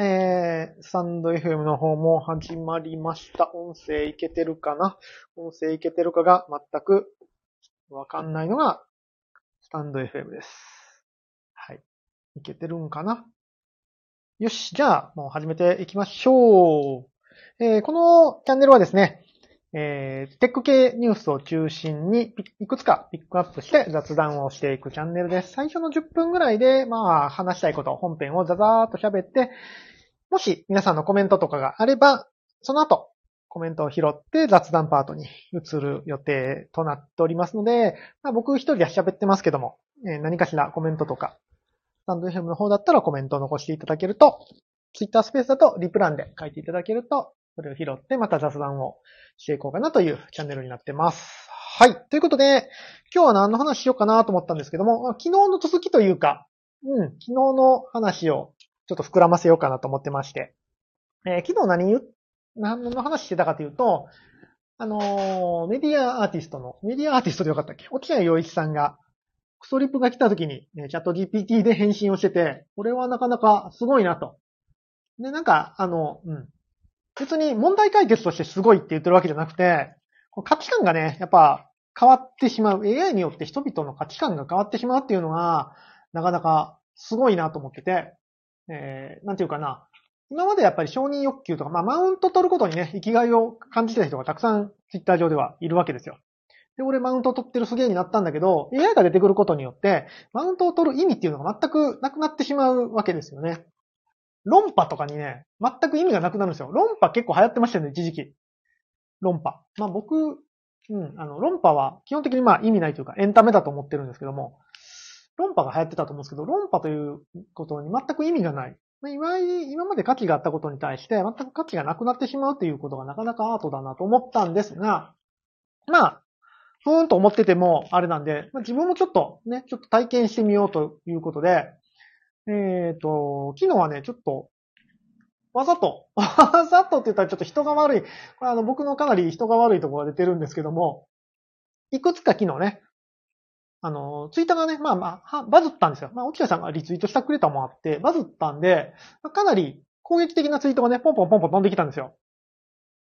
えー、サンド FM の方も始まりました。音声いけてるかな？音声いけてるかが全くわかんないのが、スタンド FM です。はい。いけてるんかな？よし、じゃあ、もう始めていきましょう。えーこのチャンネルはですね、えーテック系ニュースを中心にいくつかピックアップして雑談をしていくチャンネルです。最初の10分ぐらいで、まあ、話したいこと、本編をザザーっと喋って、もし皆さんのコメントとかがあれば、その後、コメントを拾って雑談パートに移る予定となっておりますので、まあ、僕一人で喋ってますけども、えー何かしらコメントとか、スタンド FM の方だったらコメントを残していただけると、Twitter スペースだとリプランで書いていただけると、それを拾ってまた雑談をしていこうかなというチャンネルになってます。はい。ということで、今日は何の話しようかなと思ったんですけども、昨日の続きというか、うん、昨日の話をちょっと膨らませようかなと思ってまして、えー昨日何言、何の話してたかというと、あのーメディアアーティストの、メディアアーティストでよかったっけ？沖合洋一さんが、クソリップが来た時に、ね、チャット GPT で返信をしてて、これはなかなかすごいなと。で、なんか、あの、うん。別に問題解決としてすごいって言ってるわけじゃなくて、価値観がね、やっぱ変わってしまう。AI によって人々の価値観が変わってしまうっていうのが、なかなかすごいなと思ってて、えー、なんていうかな。今までやっぱり承認欲求とか、まあ、マウント取ることにね、生きがいを感じてた人がたくさんツイッター上ではいるわけですよ。で、俺マウント取ってるすげえになったんだけど、AI が出てくることによって、マウントを取る意味っていうのが全くなくなってしまうわけですよね。論破とかにね、全く意味がなくなるんですよ。論破結構流行ってましたよね、一時期。論破。まあ僕、うん、あの、論破は基本的にまあ意味ないというかエンタメだと思ってるんですけども、論破が流行ってたと思うんですけど、論破ということに全く意味がない。まあ今今まで価値があったことに対して全く価値がなくなってしまうということがなかなかアートだなと思ったんですが、まあ、ふーんと思っててもあれなんで、まあ、自分もちょっとね、ちょっと体験してみようということで、えっ、と、昨日はね、ちょっと、わざと、わざとって言ったらちょっと人が悪い。これあの僕のかなり人が悪いところが出てるんですけども、いくつか昨日ね、あの、ツイッターがね、まあまあ、バズったんですよ。まあ、沖田さんがリツイートしてくれたもあって、バズったんで、かなり攻撃的なツイートがね、ポンポンポンポン飛んできたんですよ。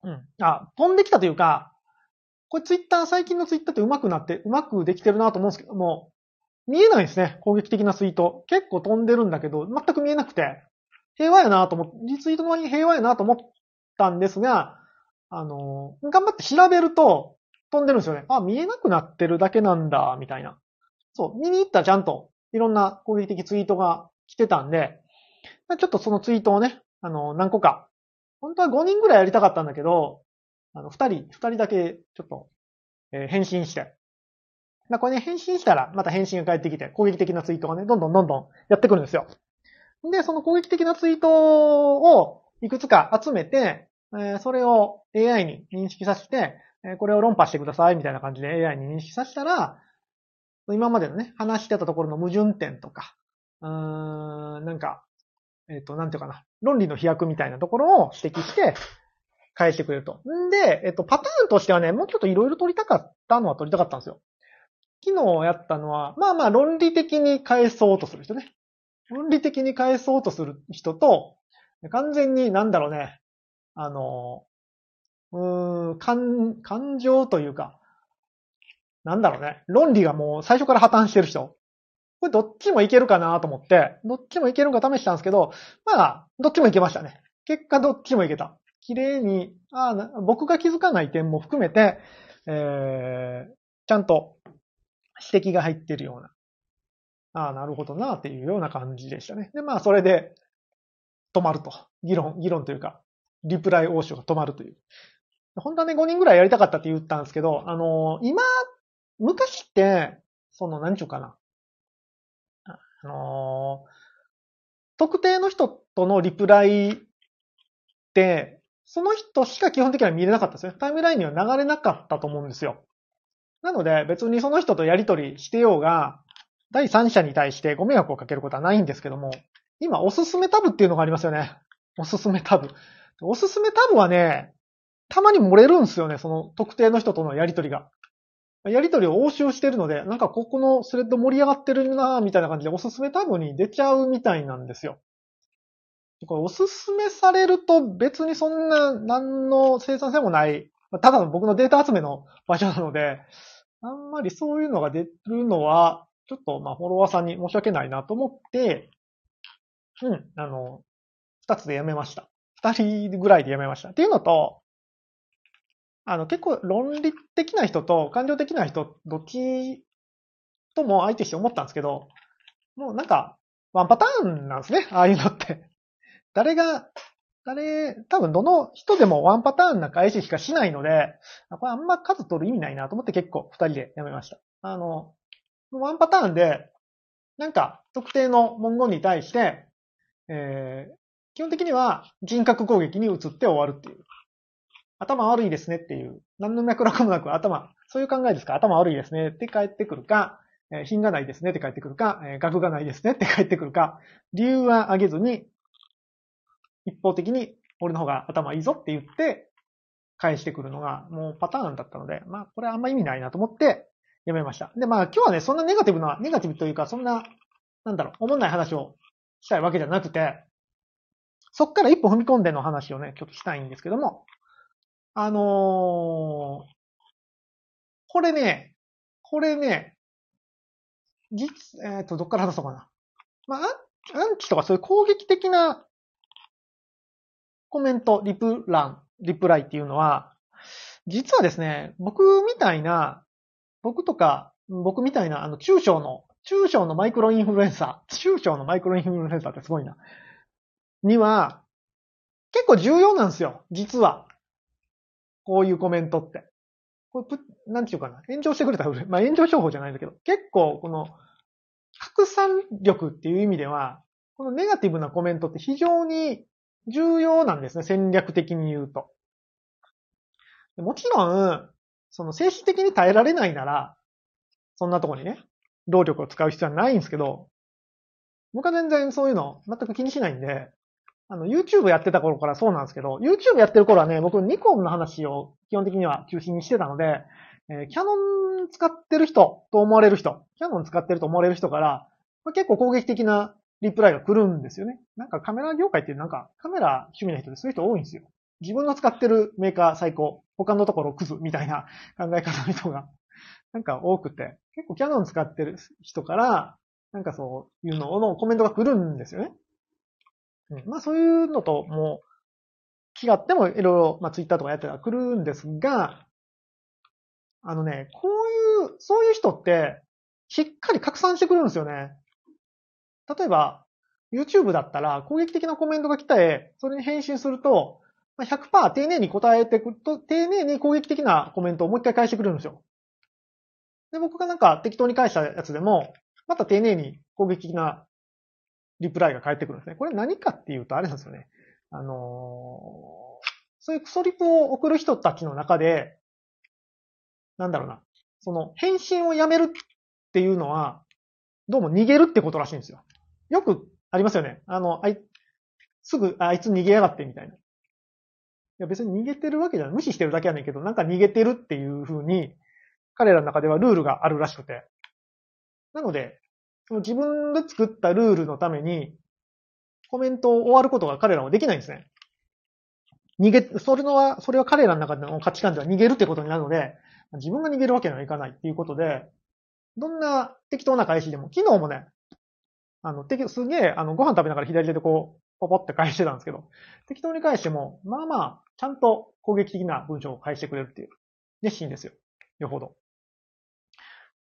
うん。あ、飛んできたというか、これツイッター、最近のツイッターって上手くなって、上手くできてるなと思うんですけども、見えないですね。攻撃的なツイート。結構飛んでるんだけど、全く見えなくて、平和やなと思って、リツイートの割に平和やなと思ったんですが、あの、頑張って調べると、飛んでるんですよね。あ、見えなくなってるだけなんだ、みたいな。そう、見に行ったらちゃんと、いろんな攻撃的ツイートが来てたんで、ちょっとそのツイートをね、あの、何個か、本当は5人ぐらいやりたかったんだけど、あの、2人、2人だけ、ちょっと、えー返信して、まあ、これね、返信したら、また返信が返ってきて、攻撃的なツイートがね、どんどんどんどんやってくるんですよ。で、その攻撃的なツイートをいくつか集めて、えそれを AI に認識させて、えこれを論破してください、みたいな感じで AI に認識させたら、今までのね、話してたところの矛盾点とか、うーん、なんか、えっ、と、なんていうかな、論理の飛躍みたいなところを指摘して、返してくれると。んで、えっと、パターンとしてはね、もうちょっといろいろ取りたかったのは取りたかったんですよ。昨日やったのは、まあまあ論理的に返そうとする人ね。論理的に返そうとする人と、完全になんだろうね、あの、うん、感、感情というか、なんだろうね、論理がもう最初から破綻してる人。これどっちもいけるかなと思って、どっちもいけるか試したんですけど、まあ、どっちもいけましたね。結果どっちもいけた。綺麗に、ああ僕が気づかない点も含めて、えー、ちゃんと指摘が入ってるような。ああ、なるほどなっていうような感じでしたね。で、まあ、それで止まると。議論、議論というか、リプライ応酬が止まるという。本当はね、5人ぐらいやりたかったって言ったんですけど、あのー今、昔って、その、何ちゅうかな。あのー特定の人とのリプライって、その人しか基本的には見れなかったですよ。タイムラインには流れなかったと思うんですよ。なので、別にその人とやりとりしてようが、第三者に対してご迷惑をかけることはないんですけども、今、おすすめタブっていうのがありますよね。おすすめタブ。おすすめタブはね、たまに漏れるんですよね、その特定の人とのやりとりが。やりとりを応酬してるので、なんかここのスレッド盛り上がってるなみたいな感じでおすすめタブに出ちゃうみたいなんですよ。これおすすめされると別にそんな何の生産性もない、まあただの僕のデータ集めの場所なので、あんまりそういうのが出るのは、ちょっとまあフォロワーさんに申し訳ないなと思って、うん、あの、二つでやめました。二人ぐらいでやめました。っていうのと、あの、結構論理的な人と感情的な人、どっちとも相手して思ったんですけど、もうなんか、ワンパターンなんですね、ああいうのって。誰が、誰、多分どの人でもワンパターンな返ししかしないので、これあんま数取る意味ないなと思って結構二人でやめました。あの、ワンパターンで、なんか特定の文言に対して、えー、基本的には人格攻撃に移って終わるっていう。頭悪いですねっていう。何の脈絡もなく頭、そういう考えですか？頭悪いですねって返ってくるか、品がないですねって返ってくるか、えー学がないですねって返ってくるか、理由は挙げずに、一方的に俺の方が頭いいぞって言って、返してくるのがもうパターンだったので、まあこれあんま意味ないなと思ってやめました。で、まあ今日はね、そんなネガティブな、ネガティブというか、そんな、なんだろう、思んない話をしたいわけじゃなくて、そっから一歩踏み込んでの話をね、ちょっとしたいんですけども、あのーこれね、これね、実、えっ、と、どっから話そうかな。まあ、アンチとかそういう攻撃的なコメント、リプ欄、リプライっていうのは、実はですね、僕みたいな、僕とか、僕みたいな、あの、中小の、中小のマイクロインフルエンサー、中小のマイクロインフルエンサーってすごいな。には、結構重要なんですよ、実は。こういうコメントって。これプ、なんていうかな。炎上してくれたら。まあ炎上商法じゃないんだけど、結構この、拡散力っていう意味では、このネガティブなコメントって非常に重要なんですね、戦略的に言うと。もちろん、その精神的に耐えられないなら、そんなとこにね、労力を使う必要はないんですけど、僕は全然そういうの全く気にしないんで、あの、YouTube やってた頃からそうなんですけど、YouTube やってる頃はね、僕ニコンの話を基本的には中心にしてたので、えーキャノン使ってる人と思われる人、キャノン使ってると思われる人から、結構攻撃的なリプライが来るんですよね。なんかカメラ業界ってなんかカメラ趣味な人でそういう人多いんですよ。自分の使ってるメーカー最高、他のところクズみたいな 考え方の人がなんか多くて、結構キャノン使ってる人から、なんかそういうののコメントが来るんですよね。うん、まあそういうのともう気があってもいろいろ、まあツイッターとかやってたら来るんですが、あのね、こういう、そういう人って、しっかり拡散してくるんですよね。例えば、YouTube だったら攻撃的なコメントが来て、それに返信すると、100%丁寧に答えてくると、丁寧に攻撃的なコメントをもう一回返してくれるんですよ。で、僕がなんか適当に返したやつでも、また丁寧に攻撃的なリプライが返ってくるんですね。これ何かっていうと、あれなんですよね。あのーそういうクソリプを送る人たちの中で、なんだろうな。その、返信をやめるっていうのは、どうも逃げるってことらしいんですよ。よくありますよね。あの、あい、すぐ、あいつ逃げやがってみたいな。いや別に逃げてるわけじゃない。無視してるだけやねんけど、なんか逃げてるっていう風に、彼らの中ではルールがあるらしくて。なので、その自分で作ったルールのために、コメントを終わることが彼らはできないんですね。逃げ、それのは、それは彼らの中での価値観では逃げるってことになるので、自分が逃げるわけにはいかないっていうことで、どんな適当な返しでも、昨日もね、あの、適すげえ、あの、ご飯食べながら左手でこう、ポポって返してたんですけど、適当に返しても、まあまあ、ちゃんと攻撃的な文章を返してくれるっていう、熱心ですよ。よほど。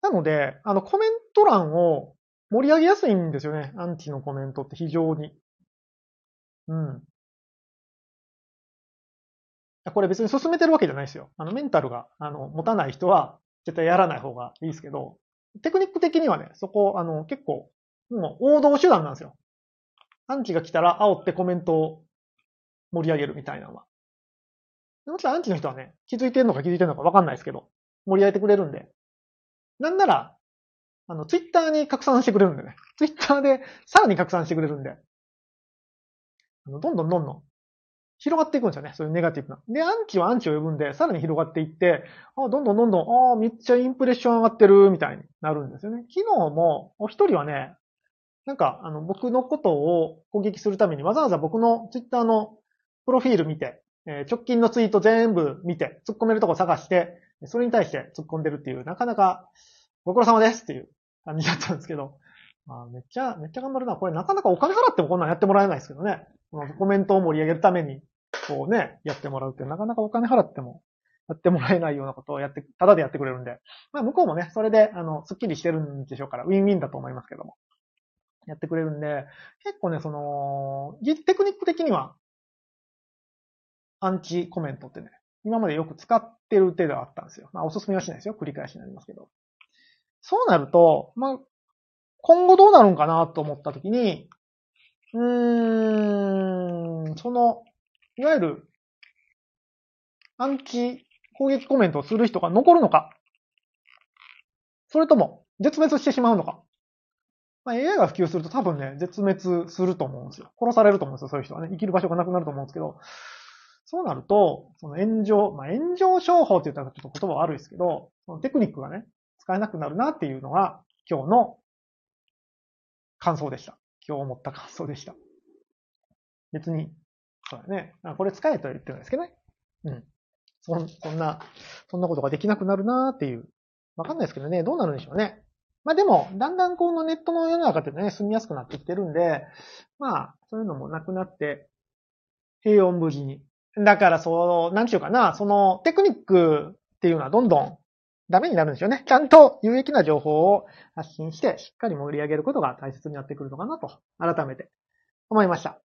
なので、あの、コメント欄を盛り上げやすいんですよね。アンチのコメントって非常に。うん。これ別に進めてるわけじゃないですよ。あの、メンタルが、あの、持たない人は、絶対やらない方がいいですけど、テクニック的にはね、そこ、あの、結構、もう王道手段なんですよ。アンチが来たら煽ってコメントを盛り上げるみたいなのは。もちろんアンチの人はね、気づいてるのか気づいてるのかわかんないですけど、盛り上げてくれるんで。なんなら、あの、ツイッターに拡散してくれるんでね。ツイッターでさらに拡散してくれるんで。あのどんどんどんどん広がっていくんですよね。そういうネガティブな。で、アンチはアンチを呼ぶんで、さらに広がっていって、あどんどんどんどん、ああ、めっちゃインプレッション上がってる、みたいになるんですよね。昨日も、お一人はね、なんか、あの、僕のことを攻撃するためにわざわざ僕のツイッターのプロフィール見て、えー直近のツイート全部見て、突っ込めるとこ探して、それに対して突っ込んでるっていう、なかなかご苦労様ですっていう感じだったんですけど、まあ、めっちゃ、めっちゃ頑張るな。これなかなかお金払ってもこんなんやってもらえないですけどね。このコメントを盛り上げるために、こうね、やってもらうってなかなかお金払ってもやってもらえないようなことをやって、ただでやってくれるんで、まあ向こうもね、それで、あの、スッキリしてるんでしょうから、ウィンウィンだと思いますけども。やってくれるんで、結構ね、その、テクニック的には、アンチコメントってね、今までよく使ってる手ではあったんですよ。まあおすすめはしないですよ。繰り返しになりますけど。そうなると、まあ、今後どうなるんかなと思ったときに、うーん、その、いわゆる、アンチ攻撃コメントをする人が残るのかそれとも、絶滅してしまうのかまあ、AI が普及すると多分ね、絶滅すると思うんですよ。殺されると思うんですよ、そういう人はね。生きる場所がなくなると思うんですけど、そうなると、その炎上、まあ、炎上商法って言ったらちょっと言葉悪いですけど、そのテクニックがね、使えなくなるなっていうのが、今日の感想でした。今日思った感想でした。別に、そうだね。これ使えとは言ってないですけどね。うん。そんそんな、そんなことができなくなるなっていう。わかんないですけどね、どうなるんでしょうね。まあでも、だんだんこのネットの世の中ってね、住みやすくなってきてるんで、まあ、そういうのもなくなって、平穏無事に。だからそう、なんちゅうかな、そのテクニックっていうのはどんどんダメになるんですよね。ちゃんと有益な情報を発信して、しっかり盛り上げることが大切になってくるのかなと、改めて思いました。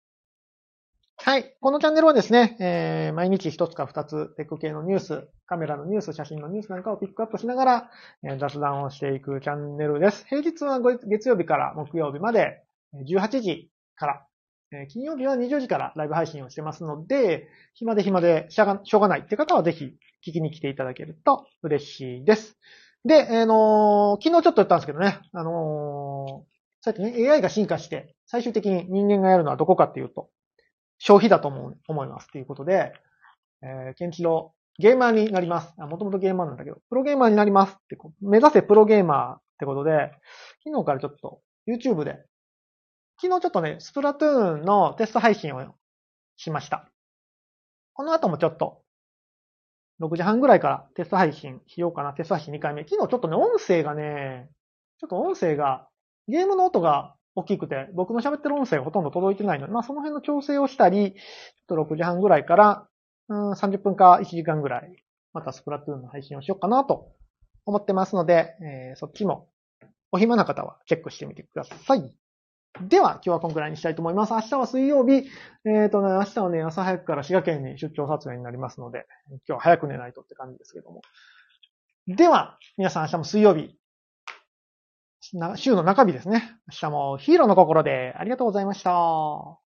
はい。このチャンネルはですね、えー毎日一つか二つテック系のニュース、カメラのニュース、写真のニュースなんかをピックアップしながら、えー雑談をしていくチャンネルです。平日は月曜日から木曜日まで18時から、えー金曜日は20時からライブ配信をしてますので、暇で暇でしゃがょうがないって方はぜひ聞きに来ていただけると嬉しいです。で、あの昨日ちょっと言ったんですけどね、あのーさっきね、AI が進化して、最終的に人間がやるのはどこかっていうと、消費だと思う、思いますっていうことで、えー、ケンチロゲーマーになります。あ、もともとゲーマーなんだけど、プロゲーマーになりますってこう、目指せプロゲーマーってことで、昨日からちょっと YouTube で、昨日ちょっとね、スプラトゥーンのテスト配信をしました。この後もちょっと、6時半ぐらいからテスト配信しようかな。テスト配信2回目。昨日ちょっとね、音声がね、ちょっと音声が、ゲームの音が大きくて、僕の喋ってる音声がほとんど届いてないので、まあその辺の調整をしたり、ちょっと6時半ぐらいから、うん、30分か1時間ぐらい、またスプラトゥーンの配信をしようかなと思ってますので、えーそっちも、お暇な方はチェックしてみてください。では、今日はこんくらいにしたいと思います。明日は水曜日、えっ、とね、明日はね、朝早くから滋賀県に出張撮影になりますので、今日は早く寝ないとって感じですけども。では、皆さん明日も水曜日、週の中日ですね。明日もヒーローの心でありがとうございました。